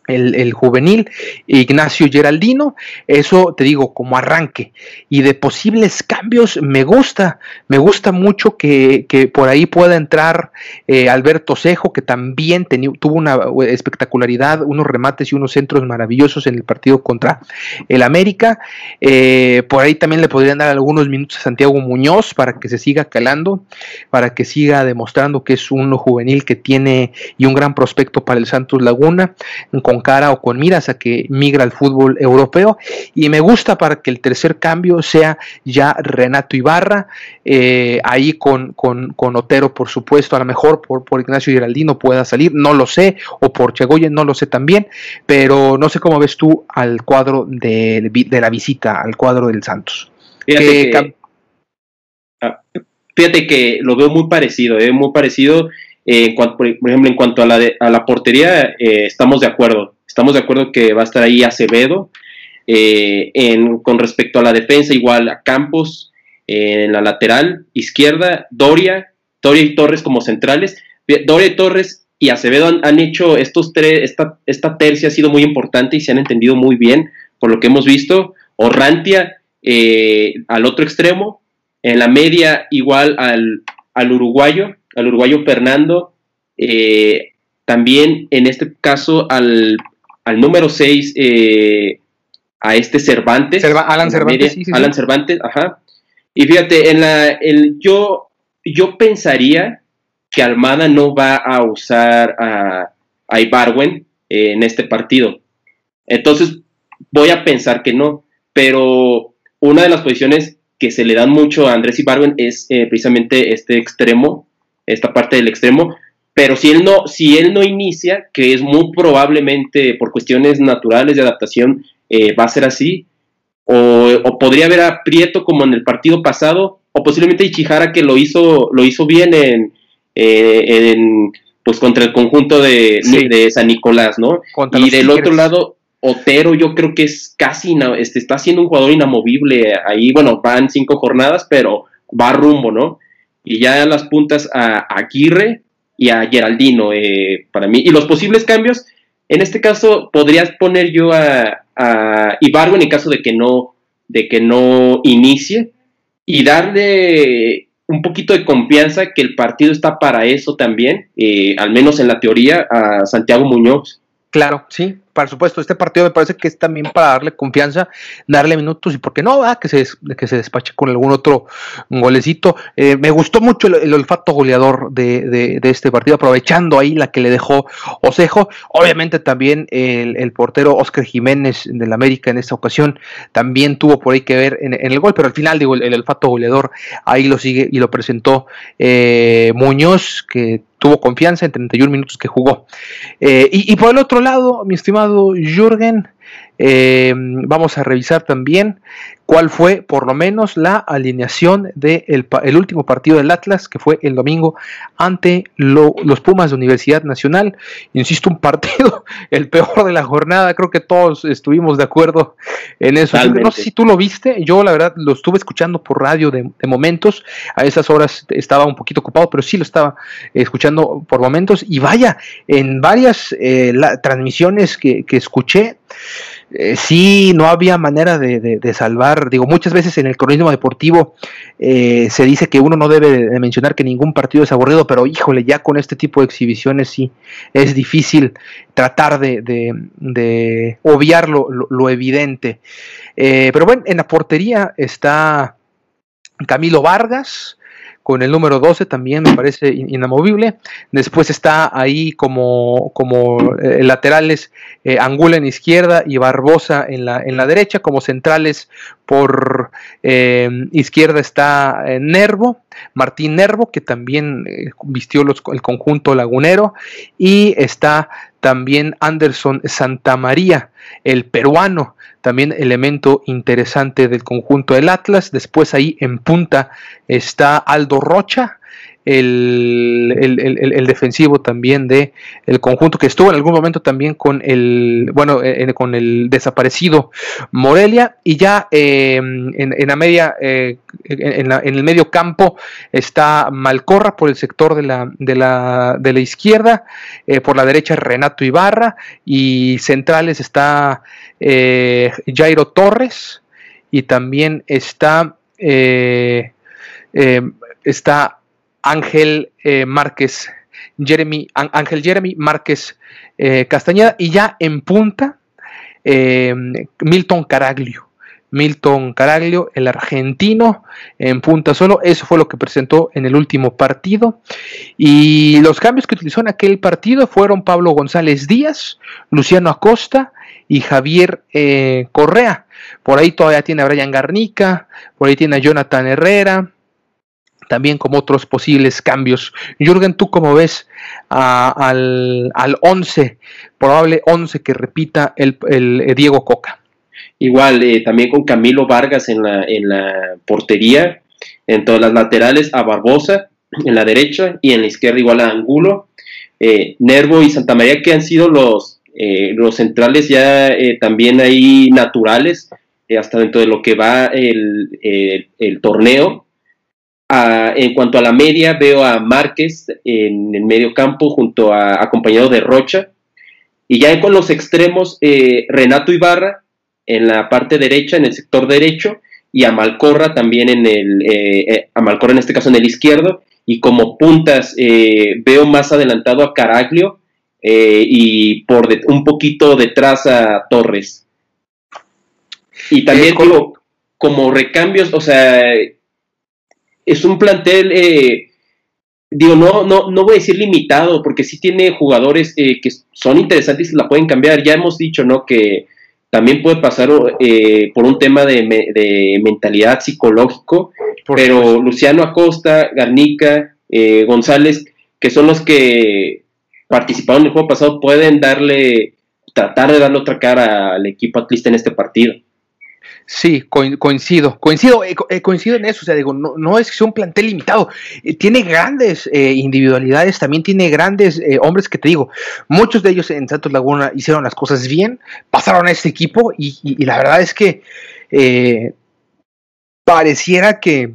el, juvenil, Ignacio Geraldino, eso te digo como arranque. Y de posibles cambios me gusta, me gusta mucho que, por ahí pueda entrar eh, Alberto Cejo, que también tuvo una espectacularidad, unos remates y unos centros maravillosos en el partido contra el América. Eh, por ahí también le podrían dar algunos minutos a Santiago Muñoz para que se siga calando, para que siga demostrando que es un juvenil que tiene y un gran prospecto para el Santos Laguna. Cara o con miras a que migra al fútbol europeo. Y me gusta para que el tercer cambio sea ya Renato Ibarra, eh, ahí con, con, Otero, por supuesto, a lo mejor por, por Ignacio Geraldino pueda salir, no lo sé, o por Chegoyen, no lo sé también, pero no sé cómo ves tú al cuadro de, la visita, al cuadro del Santos. Fíjate que, ah, fíjate que lo veo muy parecido, eh, muy parecido. Eh, por, ejemplo, en cuanto a la, a la portería, estamos de acuerdo. Estamos de acuerdo que va a estar ahí Acevedo. Eh, con respecto a la defensa, igual a Campos en la lateral izquierda, Doria, Doria y Torres como centrales. Doria y Torres y Acevedo han, hecho estos tres, esta, esta, tercia ha sido muy importante y se han entendido muy bien por lo que hemos visto. Orrantia eh, al otro extremo, en la media igual al, al uruguayo, al uruguayo Fernando, eh, también en este caso al, al número 6 eh, a este Cervantes. Alan Cervantes. Alan Cervantes, ajá. Y fíjate, en la, el, yo, yo pensaría que Almada no va a usar a, a Ibarwen en este partido. Entonces, voy a pensar que no. Pero una de las posiciones que se le dan mucho a Andrés Ibarwen es eh, precisamente este extremo, esta parte del extremo, pero si él no, si él no inicia, que es muy probablemente por cuestiones naturales de adaptación, eh, va a ser así, o, podría haber a Prieto como en el partido pasado, o posiblemente Ichihara que lo hizo, lo hizo bien en, eh, pues contra el conjunto de, San Nicolás, ¿no? y del otro lado, Otero yo creo que es casi, este, está siendo un jugador inamovible ahí, bueno, van cinco jornadas, pero va rumbo, ¿no? Y ya las puntas a Aguirre, y a Geraldino eh, para mí. Y los posibles cambios, en este caso podrías poner yo a, a Ibargo en el caso de que no, de que no inicie y darle un poquito de confianza que el partido está para eso también, eh, al menos en la teoría, a Santiago Muñoz. Claro, sí, por supuesto. Este partido me parece que es también para darle confianza, darle minutos y, ¿por qué no? Ah, que, se, que se despache con algún otro golecito. Eh, me gustó mucho el, olfato goleador de, este partido, aprovechando ahí la que le dejó Osejo. Obviamente también el, portero Oscar Jiménez del América en esta ocasión también tuvo por ahí que ver en, el gol, pero al final, digo, el, olfato goleador ahí lo sigue y lo presentó eh, Muñoz, que tuvo confianza en 31 minutos que jugó. Eh, y, por el otro lado, mi estimado Jürgen, eh, vamos a revisar también cuál fue por lo menos la alineación del de el último partido del Atlas, que fue el domingo ante los Pumas de Universidad Nacional. Insisto, un partido, (laughs) el peor de la jornada, creo que todos estuvimos de acuerdo en eso. No sé si tú lo viste, yo la verdad lo estuve escuchando por radio de, momentos, a esas horas estaba un poquito ocupado, pero sí lo estaba escuchando por momentos y vaya, en varias eh, transmisiones que, que escuché, eh, sí, no había manera de, salvar. Digo, muchas veces en el cronismo deportivo eh, se dice que uno no debe de mencionar que ningún partido es aburrido, pero híjole, ya con este tipo de exhibiciones sí es difícil tratar de, obviar lo, evidente. Eh, pero bueno, en la portería está Camilo Vargas, con el número 12 también me parece inamovible. Después está ahí como, como eh, laterales eh, Angula en izquierda y Barbosa en la, en la derecha. Como centrales por eh, izquierda está Nervo, Martín Nervo, que también vistió el conjunto lagunero. Y está también Anderson Santamaría, el peruano, también elemento interesante del conjunto del Atlas. Después ahí en punta está Aldo Rocha, el, defensivo también de el conjunto que estuvo en algún momento también con el bueno con el desaparecido Morelia y ya em, en, la media eh, en, el medio campo está Malcorra por el sector de la, de la, de la izquierda eh, por la derecha Renato Ibarra y centrales está eh, Jairo Torres y también está está Ángel eh, Márquez, Jeremy, Ángel Jeremy Márquez eh, Castañeda y ya en punta eh, Milton Caraglio. Milton Caraglio, el argentino, en punta solo. Eso fue lo que presentó en el último partido. Y los cambios que utilizó en aquel partido fueron Pablo González Díaz, Luciano Acosta y Javier Correa. Por ahí todavía tiene a Brian Garnica, por ahí tiene a Jonathan Herrera, también como otros posibles cambios. Jürgen, ¿tú cómo ves al, al 11, probable 11 que repita el, eh, Diego Coca? Igual, eh, también con Camilo Vargas en la, en la portería, en todas las laterales a Barbosa en la derecha y en la izquierda igual a Angulo. Eh, Nervo y Santa María que han sido los, los centrales ya también ahí naturales, hasta dentro de lo que va el, el torneo en cuanto a la media, veo a Márquez en el medio campo junto a acompañado de Rocha. Y ya con los extremos, eh, Renato Ibarra en la parte derecha, en el sector derecho, y a Malcorra también en el, eh, eh, a Malcorra en este caso en el izquierdo. Y como puntas, veo más adelantado a Caraglio y por un poquito detrás a Torres. Y también como recambios, o sea, es un plantel, eh, digo, no, no, no voy a decir limitado, porque sí tiene jugadores eh, que son interesantes y la pueden cambiar. Ya hemos dicho, ¿no? Que también puede pasar eh, por un tema de, mentalidad psicológico, pero Luciano Acosta, Garnica, González, que son los que participaron en el juego pasado, pueden darle, tratar de darle otra cara al equipo atlista en este partido. Sí, coincido, coincido, eh, eh, coincido en eso, o sea, digo, no, es que sea un plantel limitado, eh, tiene grandes individualidades, también tiene grandes hombres que te digo, muchos de ellos en Santos Laguna hicieron las cosas bien, pasaron a este equipo y, la verdad es que pareciera que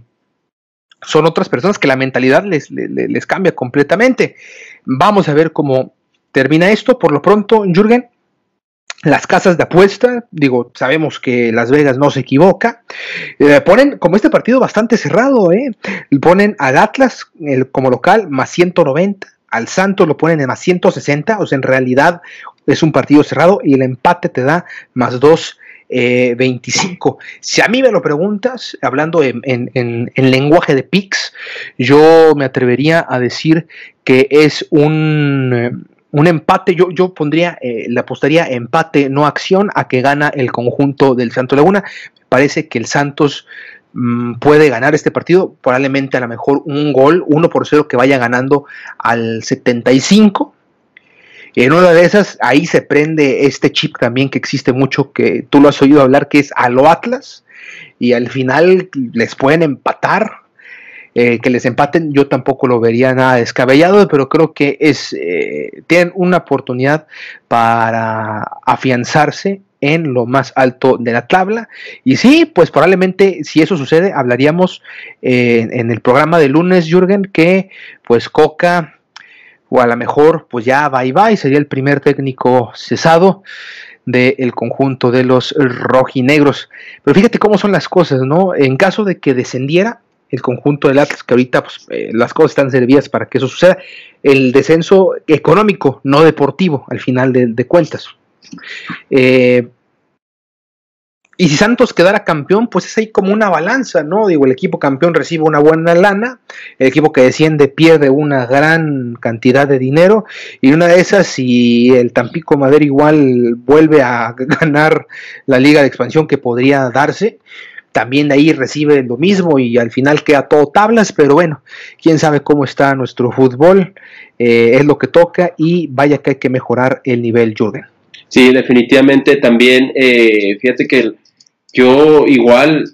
son otras personas que la mentalidad les, les cambia completamente. Vamos a ver cómo termina esto, por lo pronto, Jürgen, las casas de apuesta, digo, sabemos que Las Vegas no se equivoca, eh, ponen como este partido bastante cerrado, ¿eh? ponen al Atlas el, como local más 190, al Santos lo ponen en más 160, o sea, en realidad es un partido cerrado y el empate te da más 2. 25. Si a mí me lo preguntas, hablando en, lenguaje de PIX, yo me atrevería a decir que es un, un empate, yo, yo pondría, eh, le apostaría empate, no acción, a que gana el conjunto del Santo Laguna. Parece que el Santos mm, puede ganar este partido, probablemente a lo mejor un gol, uno por cero que vaya ganando al 75. Y en una de esas, ahí se prende este chip también que existe mucho, que tú lo has oído hablar, que es a lo Atlas, y al final les pueden empatar eh, que les empaten, yo tampoco lo vería nada descabellado, pero creo que es eh, tienen una oportunidad para afianzarse en lo más alto de la tabla. Y sí, pues probablemente si eso sucede, hablaríamos eh, en el programa de lunes, Jürgen, que pues Coca, o a lo mejor pues ya va y va y sería el primer técnico cesado del conjunto de los rojinegros. Pero fíjate cómo son las cosas, ¿no? En caso de que descendiera, el conjunto del Atlas, que ahorita pues, eh, las cosas están servidas para que eso suceda. El descenso económico, no deportivo, al final de, cuentas. Eh, y si Santos quedara campeón, pues es ahí como una balanza, ¿no? Digo, el equipo campeón recibe una buena lana, el equipo que desciende pierde una gran cantidad de dinero, y una de esas, si el Tampico Madero igual vuelve a (laughs) ganar la liga de expansión que podría darse, también de ahí recibe lo mismo y al final queda todo tablas, pero bueno, quién sabe cómo está nuestro fútbol, eh, es lo que toca y vaya que hay que mejorar el nivel, Jürgen. Sí, definitivamente también, eh, fíjate que yo igual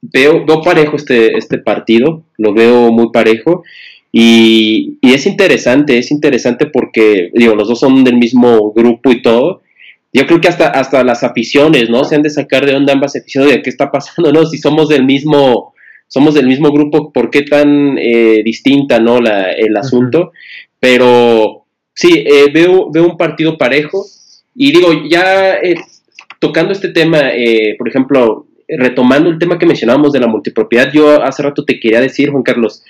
veo, veo parejo este, este partido, lo veo muy parejo y, y es interesante, es interesante porque, digo, los dos son del mismo grupo y todo, yo creo que hasta, hasta las aficiones, ¿no? Se han de sacar de onda ambas aficiones de qué está pasando, ¿no? Si somos del mismo, somos del mismo grupo, ¿por qué tan eh, distinta, ¿no? La, el asunto. Pero sí, eh, veo, veo un partido parejo y digo, ya eh, tocando este tema, por ejemplo, retomando el tema que mencionábamos de la multipropiedad, yo hace rato te quería decir, Juan Carlos,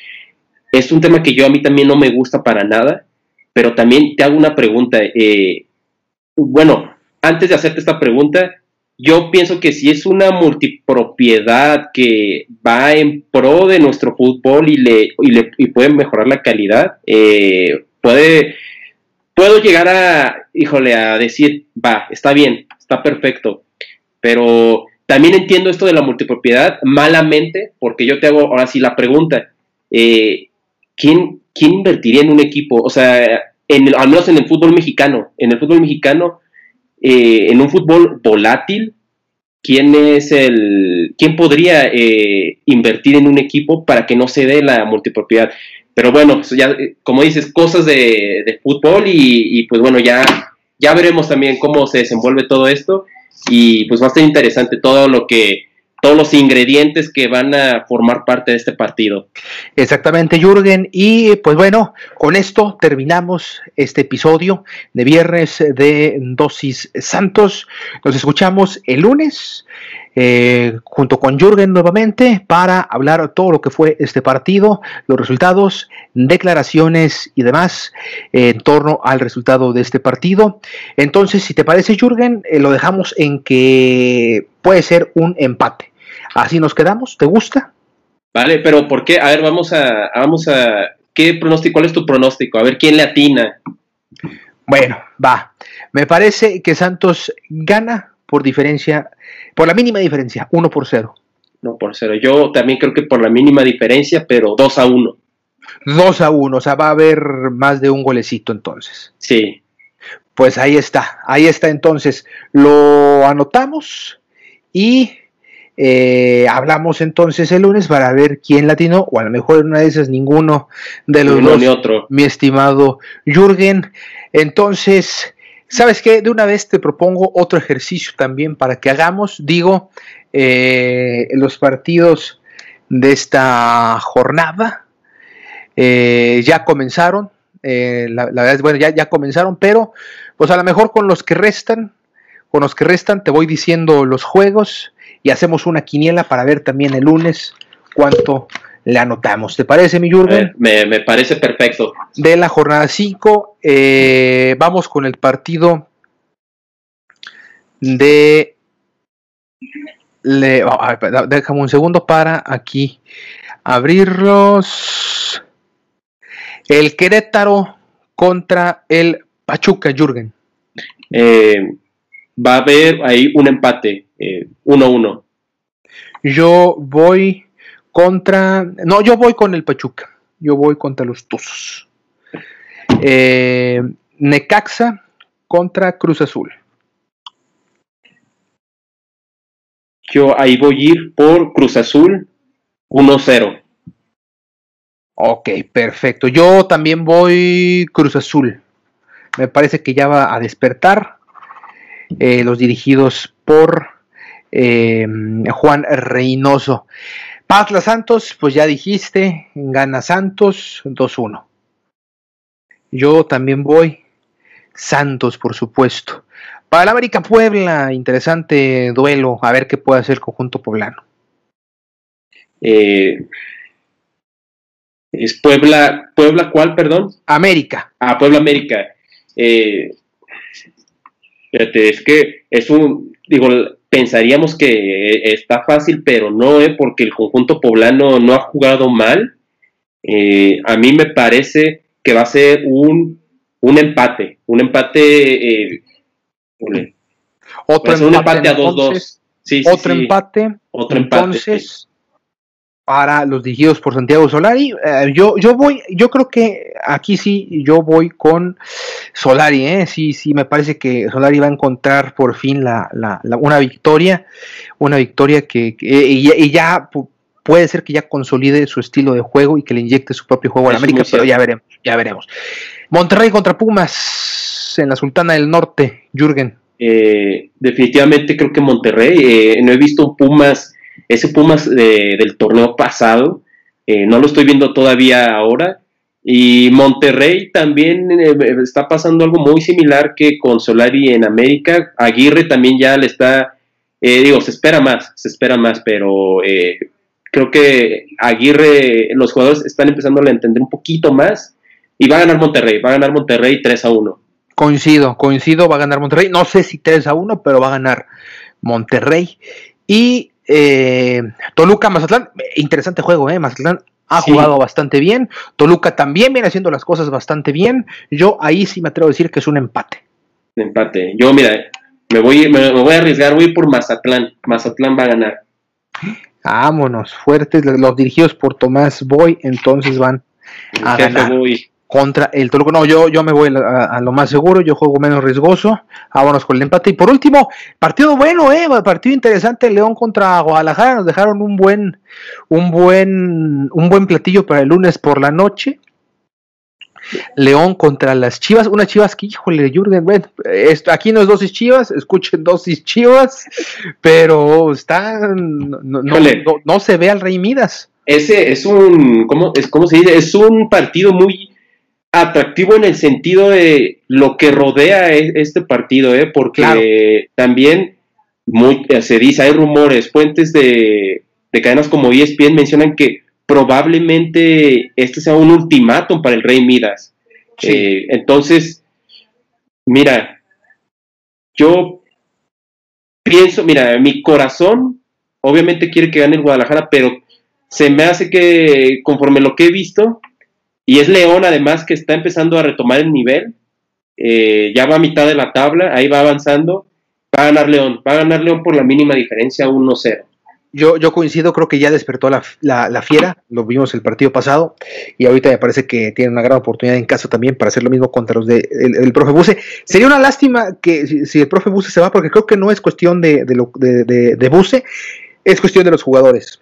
es un tema que yo a mí también no me gusta para nada, pero también te hago una pregunta. bueno, antes de hacerte esta pregunta, yo pienso que si es una multipropiedad que va en pro de nuestro fútbol y le, y puede mejorar la calidad, eh, puede, puedo llegar a, híjole, a decir, va, está bien, está perfecto, pero también entiendo esto de la multipropiedad malamente, porque yo te hago ahora sí la pregunta, eh, ¿quién, ¿quién invertiría en un equipo? O sea, al menos en el fútbol mexicano, en el fútbol mexicano, eh, en un fútbol volátil, quién es el, quién podría eh, invertir en un equipo para que no se dé la multipropiedad. Pero bueno, ya, como dices, cosas de, fútbol y, y, pues bueno, ya, ya veremos también cómo se desenvuelve todo esto y pues va a ser interesante todo lo que todos los ingredientes que van a formar parte de este partido. Exactamente, Jürgen. Y pues bueno, con esto terminamos este episodio de viernes de Dosis Santos. Nos escuchamos el lunes. Eh, junto con Jürgen nuevamente para hablar todo lo que fue este partido, los resultados, declaraciones y demás en torno al resultado de este partido. Entonces, si te parece, Jürgen, eh, lo dejamos en que puede ser un empate. Así nos quedamos, ¿te gusta? Vale, pero ¿por qué? A ver, vamos a, vamos a, ¿qué pronóstico? ¿Cuál es tu pronóstico? A ver quién le atina. Bueno, va. Me parece que Santos gana por diferencia, por la mínima diferencia, 1 por 0. No por 0. Yo también creo que por la mínima diferencia, pero 2 a 1. 2 a 1, o sea, va a haber más de un golecito entonces. Sí. Pues ahí está, ahí está entonces. Lo anotamos y eh, hablamos entonces el lunes para ver quién latino, o a lo mejor en una de esas ninguno de los dos, otro. mi estimado Jürgen. Entonces, ¿sabes qué? De una vez te propongo otro ejercicio también para que hagamos, digo, eh, los partidos de esta jornada. Eh, ya comenzaron, la, verdad es, bueno, ya, ya comenzaron, pero pues a lo mejor con los que restan, con los que restan te voy diciendo los juegos y hacemos una quiniela para ver también el lunes cuánto le anotamos. ¿Te parece, mi Jürgen? Me, parece perfecto. De la jornada 5, eh, vamos con el partido de... Le, oh, déjame un segundo para aquí abrirlos. El Querétaro contra el Pachuca, Jürgen. Eh, va a haber ahí un empate, 1-1. Eh, yo voy contra. No, yo voy con el Pachuca. Yo voy contra los Tuzos. Eh, Necaxa contra Cruz Azul. Yo ahí voy a ir por Cruz Azul 1-0. Ok, perfecto. Yo también voy Cruz Azul. Me parece que ya va a despertar. Eh, los dirigidos por eh, Juan Reynoso. Patla Santos, pues ya dijiste, gana Santos 2-1. Yo también voy Santos, por supuesto. Para el América Puebla, interesante duelo, a ver qué puede hacer el conjunto poblano. Eh, es Puebla, Puebla, ¿cuál, perdón? América. Ah, Puebla América. Eh, es que es un, digo, pensaríamos que está fácil, pero no, eh, porque el conjunto poblano no ha jugado mal. Eh, a mí me parece que va a ser un, un empate, un empate. Eh, otro empate, un empate a 2-2. Sí, otro empate. Otro empate. Entonces, para los dirigidos por Santiago Solari. Eh, yo, yo voy, yo creo que aquí sí, yo voy con Solari, ¿eh? sí, sí, me parece que Solari va a encontrar por fin la, la, una victoria, una victoria que, y, ya puede ser que ya consolide su estilo de juego y que le inyecte su propio juego a América, pero ya veremos, ya veremos. Monterrey contra Pumas en la Sultana del Norte, Jürgen. Eh, definitivamente creo que Monterrey, eh, no he visto Pumas ese Pumas del torneo pasado, eh, no lo estoy viendo todavía ahora. Y Monterrey también eh, está pasando algo muy similar que con Solari en América. Aguirre también ya le está, eh, digo, se espera más, se espera más, pero creo que Aguirre, los jugadores están empezando a entender un poquito más y va a ganar Monterrey, va a ganar Monterrey 3 a 1. Coincido, coincido, va a ganar Monterrey. No sé si 3 a 1, pero va a ganar Monterrey. Y eh, Toluca, Mazatlán, interesante juego, ¿eh? Mazatlán ha jugado bastante bien. Toluca también viene haciendo las cosas bastante bien. Yo ahí sí me atrevo a decir que es un empate. Empate. Yo, mira, me voy, me, voy a arriesgar, voy por Mazatlán. Mazatlán va a ganar. Vámonos, fuertes. Los dirigidos por Tomás Boy, entonces van a ganar contra el Toluca. No, yo, yo me voy a, lo más seguro, yo juego menos riesgoso. Vámonos con el empate. Y por último, partido bueno, eh, partido interesante, León contra Guadalajara. Nos dejaron un buen, un buen, un buen platillo para el lunes por la noche. León contra las Chivas, unas Chivas que, híjole, Jürgen, bueno, aquí no es dosis Chivas, escuchen dosis Chivas, pero están, no, no, se ve al Rey Midas. Ese es un, ¿cómo, es, ¿cómo se dice? Es un partido muy, atractivo en el sentido de lo que rodea e, este partido, ¿eh? porque también muy, se dice, hay rumores, fuentes de, cadenas como ESPN mencionan que probablemente este sea un ultimátum para el Rey Midas. Eh, entonces, mira, yo pienso, mira, mi corazón obviamente quiere que gane el Guadalajara, pero se me hace que conforme lo que he visto, y es León, además, que está empezando a retomar el nivel. Eh, ya va a mitad de la tabla, ahí va avanzando. Va a ganar León, va a ganar León por la mínima diferencia, 1-0. Yo, yo coincido, creo que ya despertó la, la, fiera, lo vimos el partido pasado, y ahorita me parece que tiene una gran oportunidad en casa también para hacer lo mismo contra los de el, profe Buse. Sería una lástima que si, el profe Buse se va, porque creo que no es cuestión de, de, de, de Buse, es cuestión de los jugadores.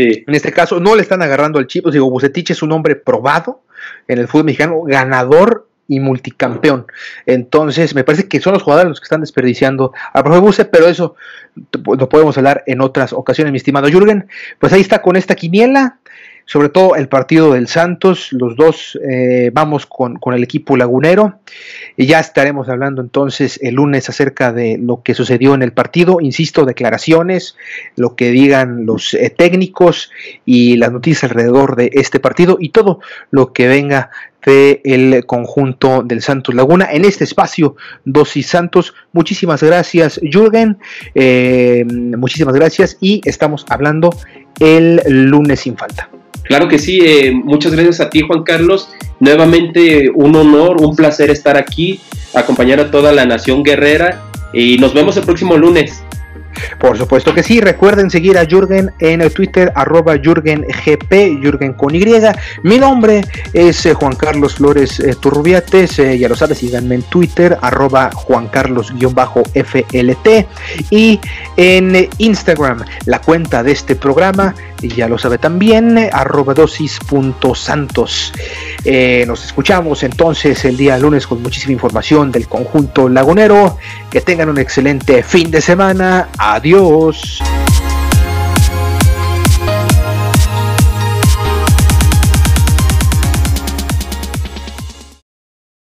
En este caso, no le están agarrando al chip. Digo, Bucetich es un hombre probado en el fútbol mexicano, ganador y multicampeón. Entonces, me parece que son los jugadores los que están desperdiciando al profe Buse, pero eso lo podemos hablar en otras ocasiones, mi estimado Jürgen. Pues ahí está con esta quiniela. Sobre todo el partido del Santos, los dos eh, vamos con, con, el equipo lagunero. Y ya estaremos hablando entonces el lunes acerca de lo que sucedió en el partido, insisto, declaraciones, lo que digan los eh, técnicos y las noticias alrededor de este partido y todo lo que venga del conjunto del Santos Laguna en este espacio Dosis Santos. Muchísimas gracias, Jürgen. Eh, muchísimas gracias y estamos hablando el lunes sin falta. Claro que sí, eh, muchas gracias a ti Juan Carlos. Nuevamente un honor, un placer estar aquí, acompañar a toda la nación guerrera y nos vemos el próximo lunes. Por supuesto que sí, recuerden seguir a Jürgen en el Twitter, arroba JürgenGP, Jürgen con Y. Mi nombre es eh, Juan Carlos Flores eh, Turrubiates, eh, ya lo sabes, síganme en Twitter, arroba Juan Carlos-FLT y en Instagram, la cuenta de este programa, ya lo sabe también, arroba dosis.santos. nos escuchamos entonces el día lunes con muchísima información del conjunto lagunero. Que tengan un excelente fin de semana. Adiós.